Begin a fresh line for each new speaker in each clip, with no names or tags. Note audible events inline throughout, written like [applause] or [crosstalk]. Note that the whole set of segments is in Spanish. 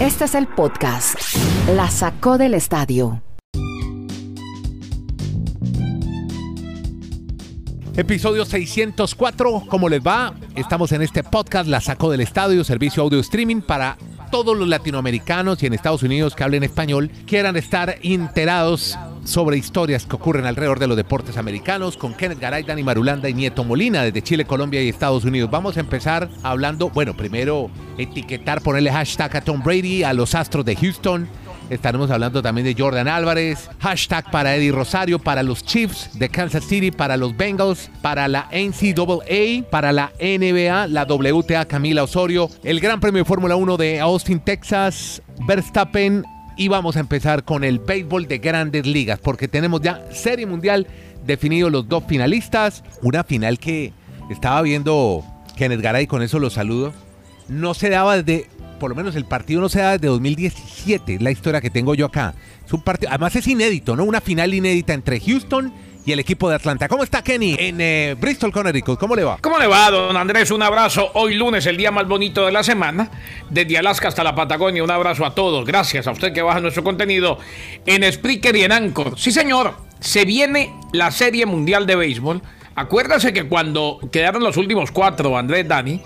Este es el podcast. La sacó del estadio.
Episodio 604, ¿cómo les va? Estamos en este podcast, la sacó del estadio, servicio audio streaming para todos los latinoamericanos y en Estados Unidos que hablen español quieran estar enterados sobre historias que ocurren alrededor de los deportes americanos con Kenneth Garay, Dani Marulanda y Nieto Molina desde Chile, Colombia y Estados Unidos. Vamos a empezar hablando, bueno, primero etiquetar, ponerle hashtag a Tom Brady, a los Astros de Houston. Estaremos hablando también de Jordan Álvarez, hashtag para Eddie Rosario, para los Chiefs de Kansas City, para los Bengals, para la NCAA, para la NBA, la WTA Camila Osorio, el Gran Premio de Fórmula 1 de Austin, Texas, Verstappen y vamos a empezar con el béisbol de grandes ligas, porque tenemos ya Serie Mundial definidos los dos finalistas. Una final que estaba viendo Kenneth Garay, con eso lo saludo. No se daba desde, por lo menos el partido no se daba desde 2017, es la historia que tengo yo acá. Es un partido, además es inédito, ¿no? Una final inédita entre Houston y el equipo de Atlanta. ¿Cómo está Kenny en eh, Bristol, Connecticut? ¿Cómo le va?
¿Cómo le va, don Andrés? Un abrazo. Hoy lunes, el día más bonito de la semana. Desde Alaska hasta la Patagonia, un abrazo a todos. Gracias a usted que baja nuestro contenido en Spreaker y en Anchor. Sí, señor. Se viene la Serie Mundial de Béisbol. Acuérdase que cuando quedaron los últimos cuatro, Andrés Dani,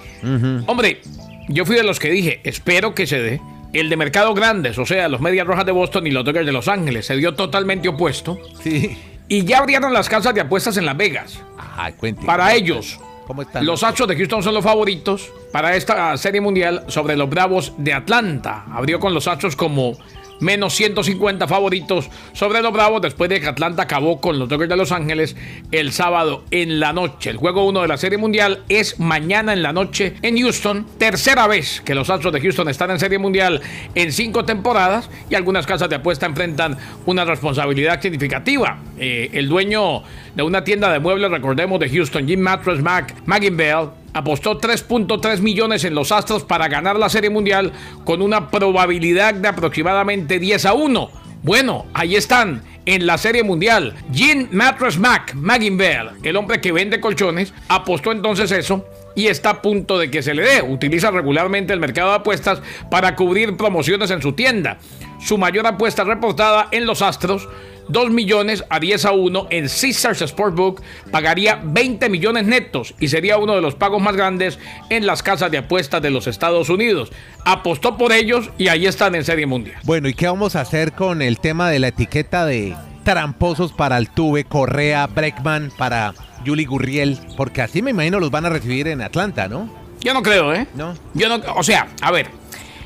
hombre, yo fui de los que dije, espero que se dé. El de mercado grandes, o sea, los Medias Rojas de Boston y los Dodgers de Los Ángeles, se dio totalmente opuesto.
Sí.
Y ya abrieron las casas de apuestas en Las Vegas.
Ajá, cuente.
Para ellos,
¿Cómo están?
los Astros de Houston son los favoritos para esta serie mundial sobre los Bravos de Atlanta. Abrió con los Astros como menos 150 favoritos sobre los Bravos después de que Atlanta acabó con los Dodgers de Los Ángeles el sábado en la noche. El juego 1 de la serie mundial es mañana en la noche en Houston. Tercera vez que los Astros de Houston están en serie mundial en cinco temporadas y algunas casas de apuesta enfrentan una responsabilidad significativa. Eh, el dueño de una tienda de muebles, recordemos, de Houston, Jim Mattress Mac, Bell, apostó 3.3 millones en los Astros para ganar la Serie Mundial con una probabilidad de aproximadamente 10 a 1. Bueno, ahí están. En la Serie Mundial, Jim Mattress Mac, Bell, el hombre que vende colchones, apostó entonces eso y está a punto de que se le dé. Utiliza regularmente el mercado de apuestas para cubrir promociones en su tienda. Su mayor apuesta reportada en los Astros 2 millones a 10 a 1 en Caesars Sportbook pagaría 20 millones netos y sería uno de los pagos más grandes en las casas de apuestas de los Estados Unidos. Apostó por ellos y ahí están en Serie Mundial.
Bueno, ¿y qué vamos a hacer con el tema de la etiqueta de tramposos para Altuve, Correa, Breckman, para Yuli Gurriel? Porque así me imagino los van a recibir en Atlanta, ¿no?
Yo no creo, ¿eh?
No.
Yo no, o sea, a ver,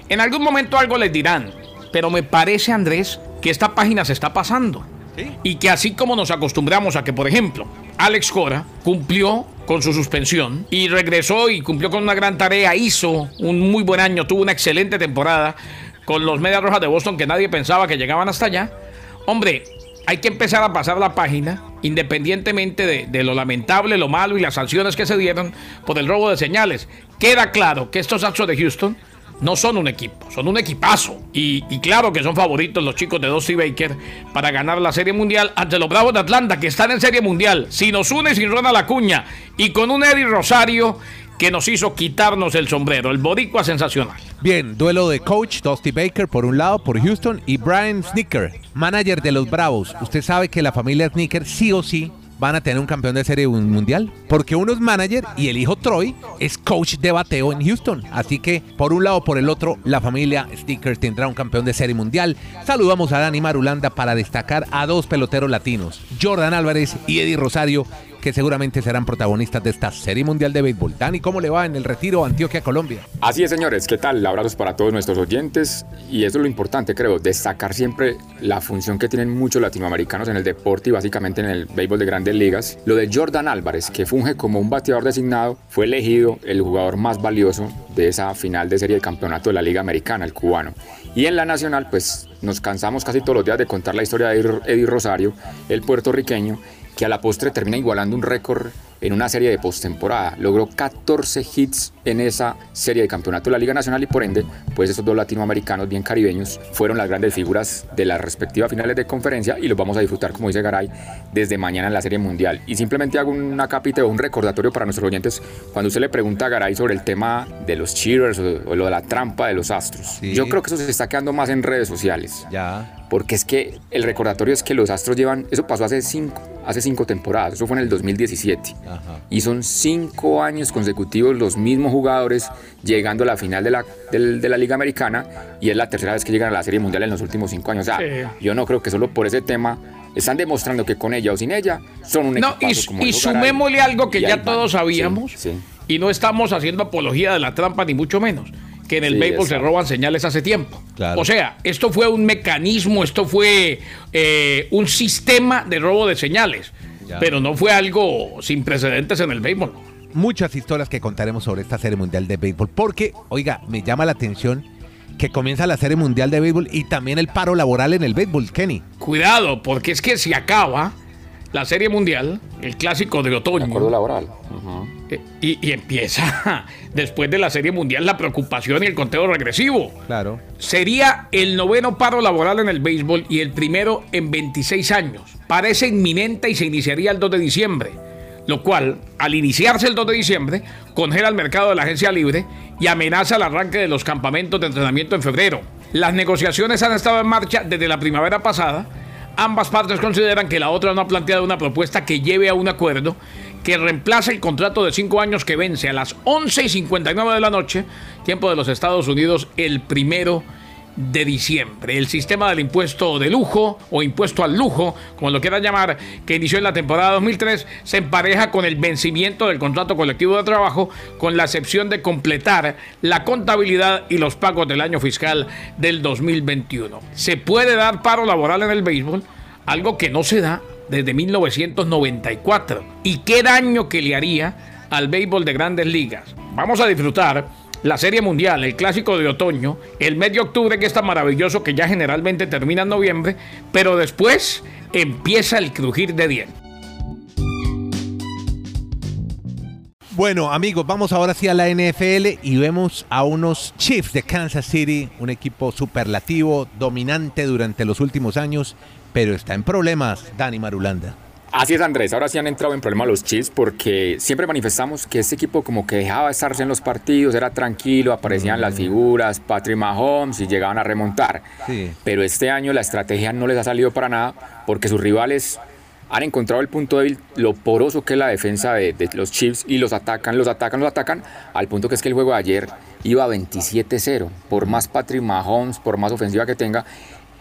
en algún momento algo les dirán, pero me parece, Andrés, que esta página se está pasando. Y que así como nos acostumbramos a que, por ejemplo, Alex Cora cumplió con su suspensión y regresó y cumplió con una gran tarea, hizo un muy buen año, tuvo una excelente temporada con los Medias Rojas de Boston que nadie pensaba que llegaban hasta allá. Hombre, hay que empezar a pasar la página, independientemente de, de, lo lamentable, lo malo y las sanciones que se dieron por el robo de señales. Queda claro que estos actos de Houston no son un equipo, son un equipazo. Y, y, claro que son favoritos los chicos de Dusty Baker para ganar la Serie Mundial ante los Bravos de Atlanta, que están en Serie Mundial. Si nos une sin Ronald Acuña y con un Eddie Rosario que nos hizo quitarnos el sombrero. El boricua sensacional.
Bien, duelo de coach Dusty Baker por un lado, por Houston, y Brian Snicker, manager de los Bravos. Usted sabe que la familia Snicker sí o sí van a tener un campeón de serie mundial. Porque uno es manager y el hijo Troy es coach de bateo en Houston. Así que por un lado por el otro, la familia Stickers tendrá un campeón de serie mundial. Saludamos a Dani Marulanda para destacar a dos peloteros latinos, Jordan Álvarez y Eddie Rosario, que seguramente serán protagonistas de esta Serie Mundial de Béisbol. Dani, ¿cómo le va en el retiro Antioquia, Colombia?
Así es, señores. ¿Qué tal? Abrazos para todos nuestros oyentes. Y eso es lo importante, creo, destacar siempre la función que tienen muchos latinoamericanos en el deporte y básicamente en el béisbol de grandes ligas. Lo de Jordan Álvarez, que funge como un bateador designado, fue elegido el jugador más valioso de esa final de serie de campeonato de la Liga Americana, el cubano. Y en la nacional, pues nos cansamos casi todos los días de contar la historia de Eddie Rosario, el puertorriqueño, que a la postre termina igualando un récord en una serie de postemporada. Logró 14 hits en esa serie de campeonato de la Liga Nacional y por ende, pues esos dos latinoamericanos bien caribeños fueron las grandes figuras de las respectivas finales de conferencia y los vamos a disfrutar, como dice Garay, desde mañana en la Serie Mundial. Y simplemente hago una cápita o un recordatorio para nuestros oyentes cuando usted le pregunta a Garay sobre el tema de los cheers o, lo de la trampa de los astros. Yo creo que eso se está quedando más en redes sociales.
Ya.
Porque es que el recordatorio es que los astros llevan, eso pasó hace cinco, hace cinco temporadas, eso fue en el 2017. Y son cinco años consecutivos los mismos jugadores llegando a la final de la, de, la Liga Americana y es la tercera vez que llegan a la Serie Mundial en los últimos cinco años. O sea, yo no creo que solo por ese tema están demostrando que con ella o sin ella son un
no, Y, y sumémosle algo que ya todos sabíamos y no estamos haciendo apología de la trampa ni mucho menos que en el béisbol se roban señales hace tiempo. O sea, esto fue un mecanismo, esto fue eh, un sistema de robo de señales, pero no fue algo sin precedentes en el béisbol.
Muchas historias que contaremos sobre esta serie mundial de béisbol, porque, oiga, me llama la atención que comienza la serie mundial de béisbol y también el paro laboral en el béisbol, Kenny.
Cuidado, porque es que si acaba la Serie Mundial, el clásico de otoño.
Acuerdo laboral.
Y, empieza [laughs] después de la Serie Mundial la preocupación y el conteo regresivo.
Claro.
Sería el noveno paro laboral en el béisbol y el primero en 26 años. Parece inminente y se iniciaría el 2 de diciembre. Lo cual, al iniciarse el 2 de diciembre, congela el mercado de la agencia libre y amenaza el arranque de los campamentos de entrenamiento en febrero. Las negociaciones han estado en marcha desde la primavera pasada Ambas partes consideran que la otra no ha planteado una propuesta que lleve a un acuerdo que reemplace el contrato de cinco años que vence a las 11 y 59 de la noche, tiempo de los Estados Unidos, el primero de diciembre. El sistema del impuesto de lujo o impuesto al lujo, como lo quieran llamar, que inició en la temporada 2003, se empareja con el vencimiento del contrato colectivo de trabajo, con la excepción de completar la contabilidad y los pagos del año fiscal del 2021. Se puede dar paro laboral en el béisbol, algo que no se da desde 1994. ¿Y qué daño que le haría al béisbol de grandes ligas? Vamos a disfrutar la Serie Mundial, el Clásico de Otoño, el mes de octubre que está maravilloso, que ya generalmente termina en noviembre, pero después empieza el crujir de dientes.
Bueno, amigos, vamos ahora hacia la NFL y vemos a unos Chiefs de Kansas City, un equipo superlativo, dominante durante los últimos años, pero está en problemas, Dani Marulanda.
Así es, Andrés. Ahora sí han entrado en problemas los Chiefs porque siempre manifestamos que este equipo como que dejaba de estarse en los partidos, era tranquilo, aparecían las mm. figuras, Patrick Mahomes y llegaban a remontar. Pero este año la estrategia no les ha salido para nada porque sus rivales han encontrado el punto débil, lo poroso que es la defensa de, de, los Chiefs y los atacan, los atacan, los atacan, al punto que es que el juego de ayer iba 27-0. Por más Patrick Mahomes, por más ofensiva que tenga,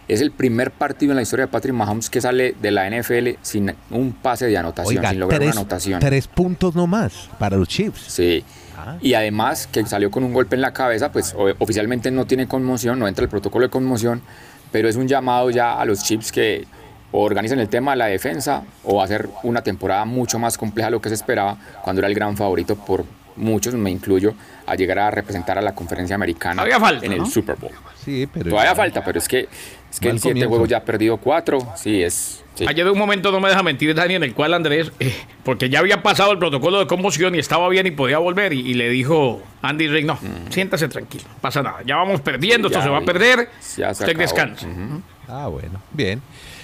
es el primer partido en la historia de Patrick Mahomes que sale de la NFL sin un pase de anotación, sin lograr
tres,
una anotación.
Tres puntos nomás para los Chiefs.
Sí. Ah. Y además que salió con un golpe en la cabeza, pues oficialmente no tiene conmoción, no entra el protocolo de conmoción, pero es un llamado ya a los Chiefs que organicen el tema de la defensa o hacer una temporada mucho más compleja de lo que se esperaba cuando era el gran favorito por muchos, me incluyo, a llegar a representar a la conferencia americana en el Super Bowl.
Sí, pero
Todavía falta, pero es que, es que en siete juegos ya ha perdido cuatro. Sí, es.
Ayer de un momento, no me deja mentir, Dani, en el cual Andrés, eh, porque ya había pasado el protocolo de conmoción y estaba bien y podía volver, y, le dijo Andy Rick: No, siéntase tranquilo, pasa nada. Ya vamos perdiendo, esto se va a perder. Usted descansa.
Ah, bueno, bien.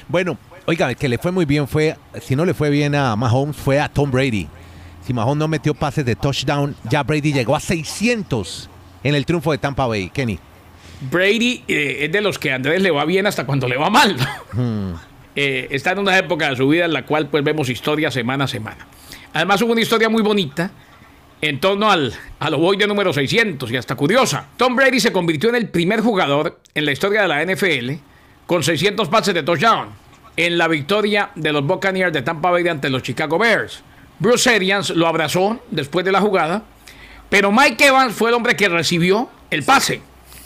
Bueno, oiga, que le fue muy bien fue, si no le fue bien a Mahomes, fue a Tom Brady. Si Mahomes no metió pases de touchdown, ya Brady llegó a 600 en el triunfo de Tampa Bay, Kenny.
Brady eh, es de los que a Andrés le va bien hasta cuando le va mal. Hmm. [laughs] Eh, está en una época de su vida en la cual pues vemos historia semana a semana. Además hubo una historia muy bonita en torno al, al de número 600 y hasta curiosa. Tom Brady se convirtió en el primer jugador en la historia de la NFL con 600 pases de touchdown en la victoria de los Buccaneers de Tampa Bay ante los Chicago Bears. Bruce Arians lo abrazó después de la jugada, pero Mike Evans fue el hombre que recibió el pase.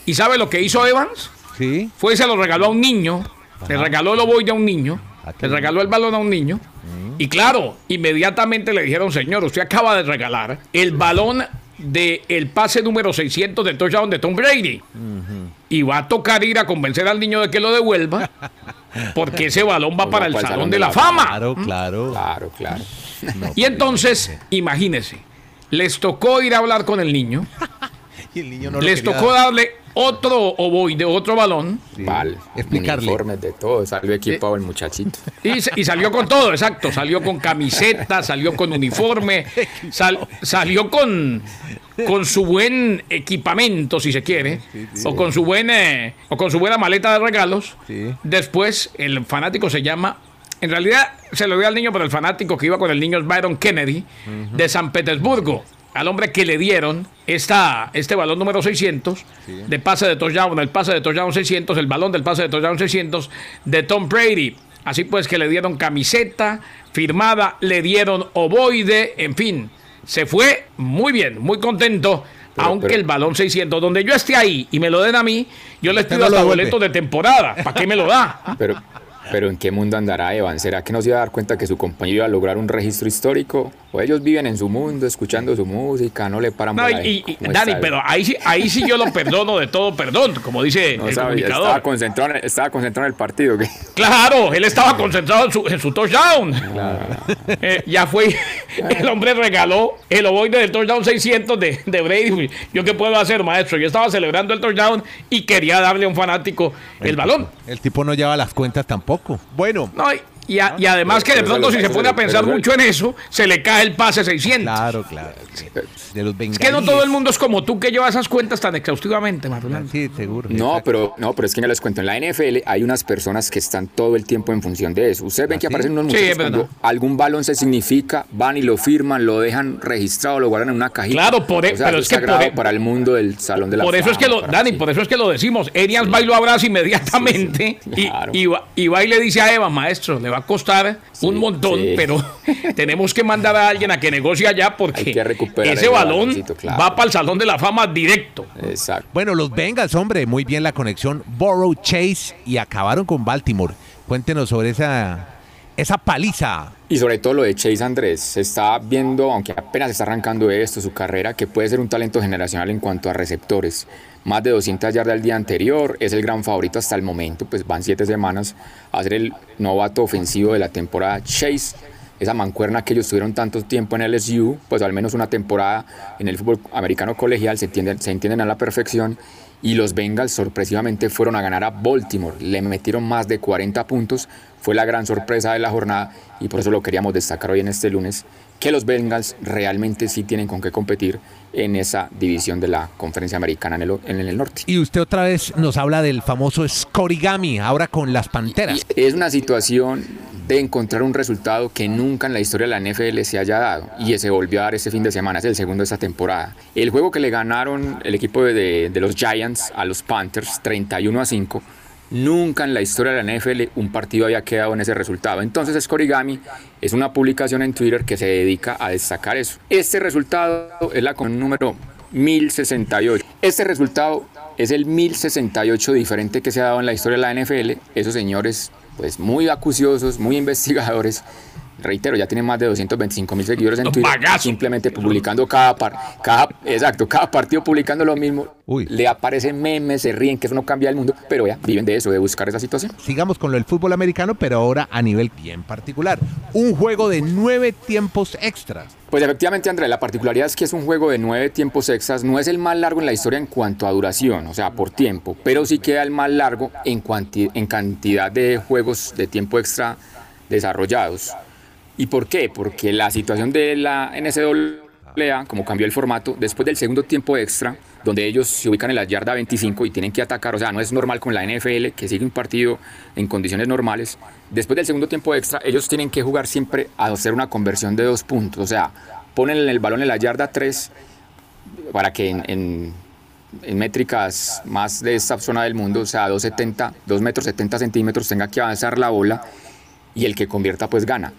¿Y sabe lo que hizo Evans?
Sí.
Fue y se lo regaló a un niño. Le regaló el ovoide a un niño. Le regaló el balón a un niño. Mm. Y claro, inmediatamente le dijeron, señor, usted acaba de regalar el balón del el pase número 600 del touchdown de Tom Brady. Y va a tocar ir a convencer al niño de que lo devuelva. [laughs] porque ese balón va
Va
para el
para el
Salón
Salón
de
de
la
la
Fama.
Claro, claro.
Claro, claro.
No,
Y entonces, imagínese, les tocó ir a hablar con el niño,
y el niño no lo
les tocó
dar.
darle otro ovoide, otro balón,
Sí.
Vale.
Explicarle.
Uniformes de todo. Salió equipado el muchachito.
y, salió con todo, exacto, salió con camiseta, salió con uniforme, [laughs] sal- salió con, con su buen equipamiento, si se quiere, o con su buen, eh, o con su buena maleta de regalos.
Sí.
Después, el fanático se llama. En realidad se lo dio al niño, pero el fanático que iba con el niño es Byron Kennedy, de San Petersburgo. Al hombre que le dieron esta, este balón número 600 de pase de touchdown, el pase de touchdown 600, el balón del pase de touchdown 600 de Tom Brady. Así pues que le dieron camiseta firmada, le dieron ovoide, en fin. Se fue muy bien, muy contento.
Pero-
aunque
pero-
el balón 600, donde yo esté ahí y me lo den a mí, yo les pido
no
hasta
devuelve.
boletos de temporada. ¿Para qué me lo da?
Pero, pero ¿en qué mundo andará Evan? ¿Será que no se iba a dar cuenta que su compañero iba a lograr un registro histórico? ¿O ellos viven en su mundo, escuchando su música, no le paran
No, y, y- Dani,
está?
pero ahí sí, ahí sí yo lo perdono de todo perdón, como dice
No
el
sabe, estaba,
comunicador.
concentrado, en- estaba concentrado en el partido. ¿qué?
Claro, él estaba concentrado en su, en su touchdown. Eh, ya fue, [laughs] el hombre regaló el ovoide del touchdown 600 de, de Brady. ¿Yo qué puedo hacer, maestro? Yo estaba celebrando el touchdown y quería darle a un fanático el balón.
El tipo no lleva las cuentas tampoco. Bueno,
No, y, y a- y además que de pronto si se pone a pensar mucho en eso, se le cae el pase 600.
claro, claro. De los
Es que no todo el mundo es como tú que lleva esas cuentas tan exhaustivamente, Matulán.
Sí, seguro.
No, pero, no, pero es que ya les cuento, en la NFL hay unas personas que están todo el tiempo en función de eso. Ustedes ven que
¿Ah, sí?
aparecen unos
Sí,
muchachos cuando algún balón se significa, van y lo firman, lo dejan registrado, lo guardan en una cajita.
Claro, por e-
o sea,
pero es que por e-
para el mundo del Salón de la
Por eso es que lo, Dani,
sí.
por eso es que lo decimos. Arias va y lo abraza inmediatamente
Sí, sí,
y-
claro.
y, va, y va y le dice a Eva, maestro, le va a costar un montón,
sí.
pero [laughs] tenemos que mandar a alguien a que negocie allá porque
Hay que recuperar
ese balón
claro.
va para el Salón de la Fama directo.
Exacto.
Bueno, los Bengals, hombre, muy bien la conexión. Borough Chase y acabaron con Baltimore. Cuéntenos sobre esa, esa paliza.
Y sobre todo lo de Chase Andrés, se está viendo, aunque apenas está arrancando esto, su carrera, que puede ser un talento generacional en cuanto a receptores. Más de 200 yardas el día anterior, es el gran favorito hasta el momento, pues van siete semanas a ser el novato ofensivo de la temporada. Chase, esa mancuerna que ellos tuvieron tanto tiempo en LSU, pues al menos una temporada en el fútbol americano colegial, se entienden, se entienden a la perfección. Y los Bengals sorpresivamente fueron a ganar a Baltimore. Le metieron más de 40 puntos. Fue la gran sorpresa de la jornada y por eso lo queríamos destacar hoy en este lunes, que los Bengals realmente sí tienen con qué competir en esa división de la conferencia americana en el, en el norte.
Y usted otra vez nos habla del famoso Scorigami, ahora con las Panteras.
Y es una situación de encontrar un resultado que nunca en la historia de la NFL se haya dado y se volvió a dar este fin de semana, es el segundo de esta temporada. El juego que le ganaron el equipo de, de los Giants a los Panthers 31 a 5, nunca en la historia de la NFL un partido había quedado en ese resultado. Entonces Scorigami es una publicación en Twitter que se dedica a destacar eso. Este resultado es la con número 1068. Este resultado es el 1068 diferente que se ha dado en la historia de la NFL. Esos señores, pues muy acuciosos, muy [laughs] investigadores. Reitero, ya tienen más de 225 mil seguidores en Twitter.
bagazos.
Simplemente publicando cada, par, cada, exacto, cada partido publicando lo mismo.
Uy.
Le aparecen memes, se ríen, que eso no cambia el mundo. Pero ya, viven de eso, de buscar esa situación.
Sigamos con lo del fútbol americano, pero ahora a nivel bien particular. Un juego de nueve tiempos extras.
Pues efectivamente, André, la particularidad es que es un juego de nueve tiempos extras. No es el más largo en la historia en cuanto a duración, o sea, por tiempo, pero sí queda el más largo en, cuanti- en cantidad de juegos de tiempo extra desarrollados. ¿Y por qué? Porque la situación de la NCAA, como cambió el formato, después del segundo tiempo extra, donde ellos se ubican en la yarda 25 y tienen que atacar, o sea, no es normal con la NFL, que sigue un partido en condiciones normales, después del segundo tiempo extra, ellos tienen que jugar siempre a hacer una conversión de dos puntos, o sea, ponen el balón en la yarda 3 para que en, en- métricas más de esta zona del mundo, o sea, 2,70, 2 metros 70 centímetros, tenga que avanzar la bola y el que convierta pues gana.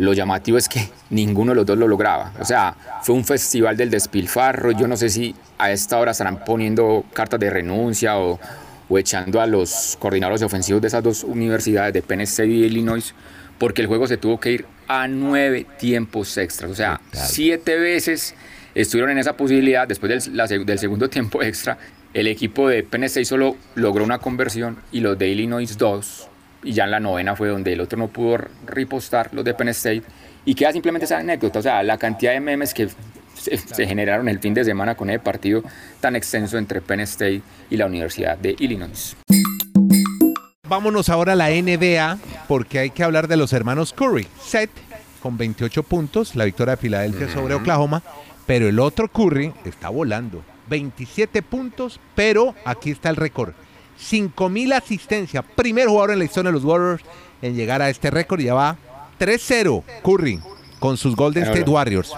Lo llamativo es que ninguno de los dos lo lograba. O sea, fue un festival del despilfarro. Yo no sé si a esta hora estarán poniendo cartas de renuncia o, o echando a los coordinadores ofensivos de esas dos universidades, de Penn State y Illinois, porque el juego se tuvo que ir a nueve tiempos extras. O sea, siete veces estuvieron en esa posibilidad. Después del, la seg- del segundo tiempo extra, el equipo de Penn State solo logró una conversión y los de Illinois dos. Y ya en la novena fue donde el otro no pudo ripostar, los de Penn State, y queda simplemente esa anécdota, o sea, la cantidad de memes que se, se generaron el fin de semana con ese partido tan extenso entre Penn State y la Universidad de Illinois.
Vámonos ahora a la NBA porque hay que hablar de los hermanos Curry. Seth con 28 puntos, la victoria de Filadelfia sobre Oklahoma, pero el otro Curry está volando. 27 puntos, pero aquí está el récord. 5.000 asistencias. Primer jugador en la historia de los Warriors en llegar a este récord y ya va 3-0 Curry con sus Golden State. Warriors.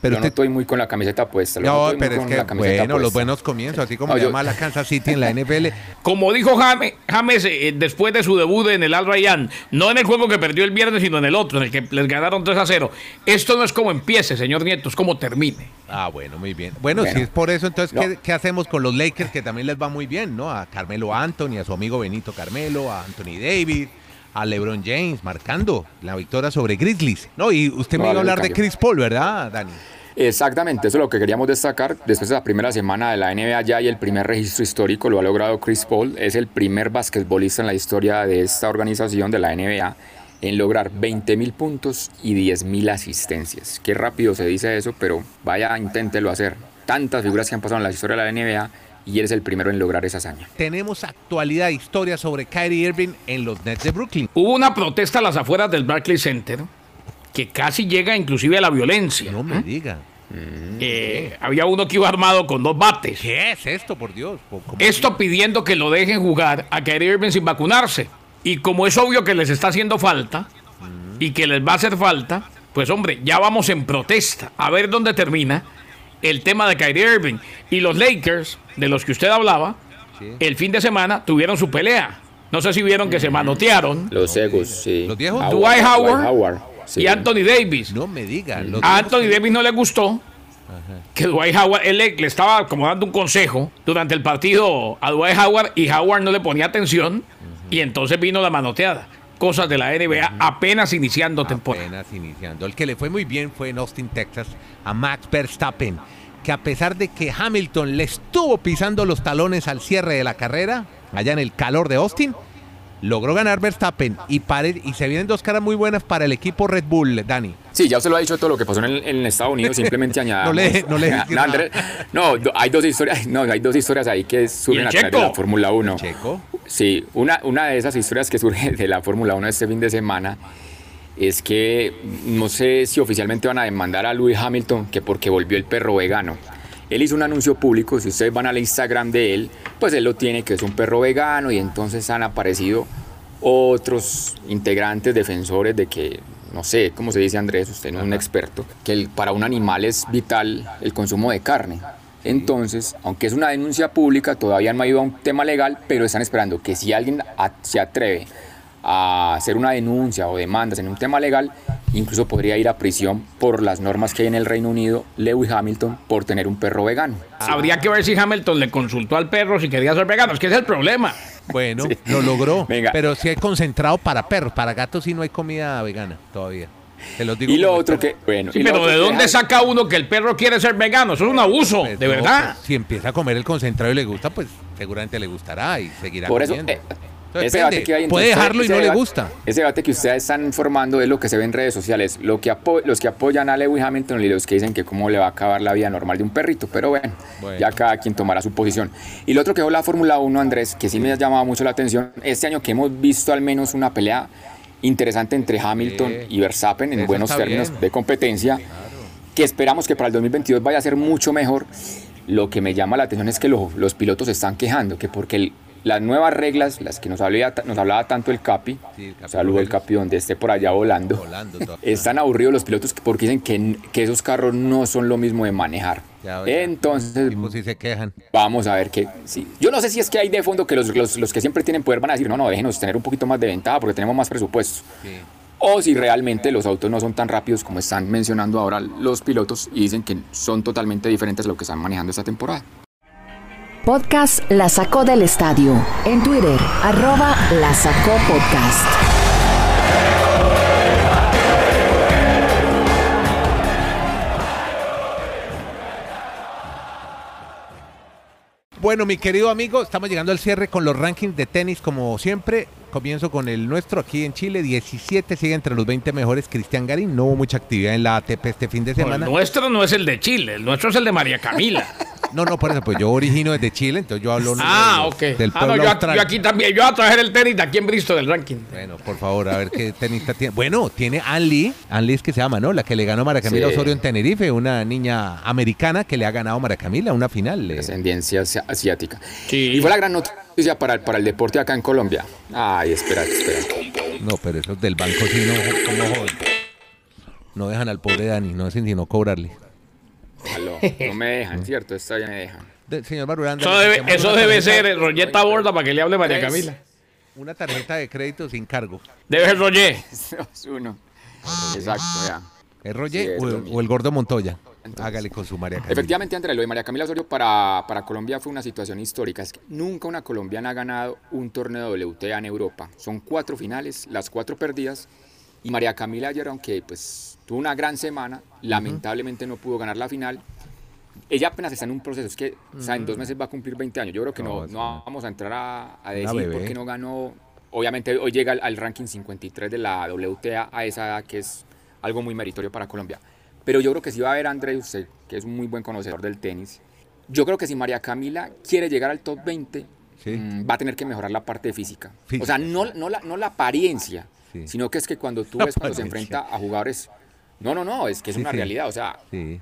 Pero
Yo no estoy muy con la camiseta puesta.
no, pero es que bueno, los buenos comienzos, así como
No, yo-
llama la Kansas City en la [laughs] NFL.
Como dijo Jame- James eh, después de su debut en el Al Rayyan, no en el juego que perdió el viernes, sino en el otro, en el que les ganaron 3 a 0. Esto no es como empiece, señor Nieto, es como termine.
Ah, bueno, muy bien. Bueno,
Bueno.
si es por eso, entonces,
No.
¿qué, qué hacemos con los Lakers que también les va muy bien, ¿no? A Carmelo Anthony, a su amigo Benito Carmelo, a Anthony Davis, a LeBron James, marcando la victoria sobre Grizzlies. No, y usted me
No,
iba a hablar de. Chris Paul, ¿verdad, Dani?
Exactamente, eso es lo que queríamos destacar. Después de la primera semana de la NBA ya hay el primer registro histórico, lo ha logrado Chris Paul. Es el primer basquetbolista en la historia de esta organización de la NBA en lograr 20 mil puntos y 10 mil asistencias. Qué rápido se dice eso, pero vaya, inténtelo hacer. Tantas figuras que han pasado en la historia de la NBA y él es el primero en lograr esa hazaña.
Tenemos actualidad, historia sobre Kyrie Irving en los Nets de Brooklyn.
Hubo una protesta a las afueras del Barclays Center que casi llega inclusive a la violencia.
No me diga.
Eh, había uno que iba armado con dos bates.
¿Qué es esto, por Dios? ¿Cómo- cómo-
Esto pidiendo que lo dejen jugar a Kyrie Irving sin vacunarse. Y como es obvio que les está haciendo falta y que les va a hacer falta, pues hombre, ya vamos en protesta. A ver dónde termina el tema de Kyrie Irving. Y los Lakers, de los que usted hablaba, el fin de semana tuvieron su pelea. No sé si vieron que se manotearon.
Los egos, sí.
Los viejos.
Howard,
Dwight Howard
Howard, sí.
Y Anthony Davis.
No me diga. los
A Anthony
que-
Davis no le gustó que Dwight Howard, él le, le estaba como dando un consejo durante el partido a Dwight Howard y Howard no le ponía atención y entonces vino la manoteada. Cosas de la NBA apenas iniciando temporada.
Apenas iniciando. El que le fue muy bien fue en Austin, Texas, a Max Verstappen, que a pesar de que Hamilton le estuvo pisando los talones al cierre de la carrera, allá en el calor de Austin, logró ganar Verstappen y, pare- y se vienen dos caras muy buenas para el equipo Red Bull, Dani.
Sí, ya usted lo ha dicho todo lo que pasó en, el- en Estados Unidos, [laughs] simplemente añadamos.
No le- no le [laughs]
no, Andrés, no, do- hay dos historias, no, hay dos historias ahí que surgen a través de la Fórmula 1.
Checo.
Sí, una, una de esas historias que surge de la Fórmula 1 este fin de semana es que no sé si oficialmente van a demandar a Lewis Hamilton que porque volvió el perro vegano. Él hizo un anuncio público, si ustedes van al Instagram de él, pues él lo tiene que es un perro vegano y entonces han aparecido otros integrantes defensores de que, no sé, cómo se dice Andrés, usted no es un experto, que el- para un animal es vital el consumo de carne. Entonces, aunque es una denuncia pública, todavía no ha ido a un tema legal, pero están esperando que si alguien a- se atreve a hacer una denuncia o demandas en un tema legal, incluso podría ir a prisión por las normas que hay en el Reino Unido, Lewis Hamilton, por tener un perro vegano.
Habría que ver si Hamilton le consultó al perro si quería ser vegano. Es que ese es el problema.
Bueno,
Sí.
lo logró.
Venga.
Pero sí hay concentrado para perros, para gatos sí no hay comida vegana todavía. Se los digo
Y lo otro que, bueno,
Sí,
lo
pero ¿de dónde
deja-
saca uno que el perro quiere ser vegano? Eso es un abuso,
Pues
de
no,
verdad.
pues, si empieza a comer el concentrado y le gusta, pues seguramente le gustará y seguirá
Por eso,
comiendo.
eh,
Entonces,
ese debate que hay
Puede dejarlo y no le gusta.
Ese debate que ustedes están formando es lo que se ve en redes sociales. Lo que los que apoyan a Lewis Hamilton y los que dicen que cómo le va a acabar la vida normal de un perrito. Pero bueno,
Bueno.
ya cada quien tomará su posición. Y lo otro que dejó la Fórmula 1, Andrés, que sí me ha llamado mucho la atención, este año que hemos visto al menos una pelea interesante entre Hamilton
Sí.
y Verstappen en
Eso
buenos términos
bien.
de competencia, que esperamos que para el 2022 vaya a ser mucho mejor. Lo que me llama la atención es que lo- los pilotos se están quejando, que porque el- las nuevas reglas, las que nos hablaba, nos hablaba tanto el Capi,
Sí, el Capi
saludo el
Ruelas.
Capi donde esté por allá volando, [laughs] están aburridos los pilotos porque dicen que, que esos carros no son lo mismo de manejar.
Ya, ya.
Entonces,
se quejan.
Vamos a ver qué. Sí. Yo no sé si es que hay de fondo que los, los- los que siempre tienen poder van a decir, no, no, déjenos tener un poquito más de ventaja porque tenemos más presupuesto.
Sí.
O si realmente los autos no son tan rápidos como están mencionando ahora los pilotos y dicen que son totalmente diferentes a lo que están manejando esta temporada.
Podcast La Sacó del Estadio. En Twitter, arroba La Sacó Podcast.
Bueno, mi querido amigo, estamos llegando al cierre con los rankings de tenis como siempre. Comienzo con el nuestro aquí en Chile. 17 sigue entre los 20 mejores. Cristian Garín. No hubo mucha actividad en la ATP este fin de
No,
semana.
el nuestro no es el de Chile, el nuestro es el de María Camila. [laughs]
No, no, por eso, pues yo origino desde Chile, entonces yo hablo
ah,
de-
ok.
del
Ah, no,
pueblo
yo,
austral.
yo aquí también, yo voy a traer el tenis de aquí en Bristol del ranking.
Bueno, por favor, a ver qué tenista tiene. Bueno, tiene Ann Lee. Ann Lee es que se llama, ¿no? La que le ganó a María Camila
Sí.
Osorio en Tenerife, una niña americana que le ha ganado a María Camila una final. eh.
Ascendencia asi- asiática.
Sí.
Y fue la gran noticia para el, para el deporte acá en Colombia. Ay, espera, espera.
No, pero esos del banco sí no, ¿cómo joden? No dejan al pobre Dani, no hacen sino cobrarle.
Aló, no me dejan, ¿cierto? Esta ya me dejan.
De- señor Baruranda,
Eso debe, eso debe ser Rolleta Borda para que le hable María
Tres.
Camila.
Una tarjeta de crédito sin cargo.
Debe ser Rollé. [laughs]
Dos, uno. Exacto, ya.
¿Es
Sí, es
o, el-
mismo.
o el gordo Montoya?
Entonces-
Hágale con su María Camila.
Efectivamente, Andrés, lo de María Camila Osorio para, para Colombia fue una situación histórica. Es que nunca una colombiana ha ganado un torneo WTA en Europa. Son cuatro finales, las cuatro perdidas. Y María Camila ayer, aunque pues tuvo una gran semana, lamentablemente no pudo ganar la final. Ella apenas está en un proceso, es que o sea, en dos meses va a cumplir 20 años. Yo creo que
No,
no, vamos a entrar a, a decir por qué no ganó. Obviamente hoy llega al, al ranking 53 de la WTA a esa edad, que es algo muy meritorio para Colombia. Pero yo creo que si va a ver André, usted, que es un muy buen conocedor del tenis, yo creo que si María Camila quiere llegar al top 20,
Sí.
mm, va a tener que mejorar la parte física.
Física.
O sea, no, no, la, no la apariencia,
Sí.
sino que es que cuando tú
La
ves cuando se enfrenta a jugadores... No, no, no, es que es
Sí,
una
sí.
realidad. O sea,
Sí.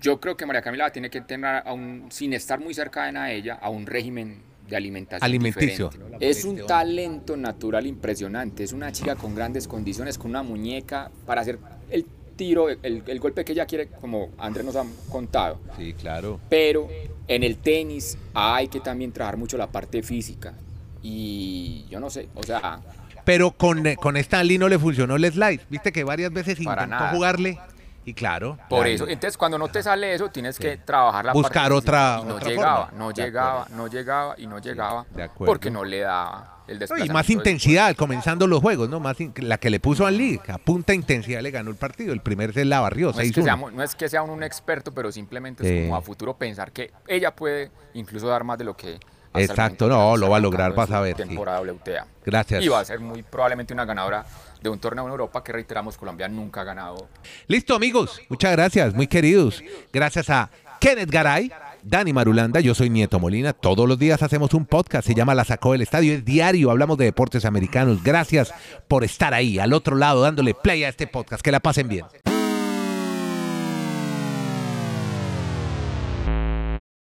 yo creo que María Camila tiene que tener, a un, sin estar muy cercana a ella, a un régimen de alimentación.
Alimenticio.
diferente. Es un talento natural impresionante. Es una chica con grandes condiciones, con una muñeca para hacer el tiro, el, el golpe que ella quiere, como Andrés nos ha contado.
Sí, claro.
Pero en el tenis hay que también trabajar mucho la parte física. Y yo no sé, o sea,
Pero con, eh, con Stanley no le funcionó el slide. Viste que varias veces
Para
intentó
nada.
jugarle. Y claro.
Por eso, entonces cuando no te sale eso, tienes que trabajar la
Buscar
parte
otra-.
Y no
otra
llegaba,
forma.
no llegaba, no llegaba y no llegaba.
de acuerdo.
Porque no le daba el desplazamiento.
y más intensidad comenzando los juegos, ¿no? Más in- la que le puso a Lee, a punta intensidad le ganó el partido. El primer se la barrió,
No es, que
6-1.
seamos- no es que sea un, un experto, pero simplemente
Sí.
es como a futuro pensar que ella puede incluso dar más de lo que...
Exacto, no, lo va a lograr, vas a ver, sí.
Temporada WTA.
Gracias.
Y va a ser muy probablemente una ganadora de un torneo en Europa que reiteramos Colombia nunca ha ganado.
Listo, amigos. Muchas gracias, muy queridos. Gracias a Kenneth Garay, Dani Marulanda, yo soy Nieto Molina. Todos los días hacemos un podcast, se llama La Sacó del Estadio, es diario, hablamos de deportes americanos. Gracias por estar ahí, al otro lado, dándole play a este podcast. Que la pasen bien.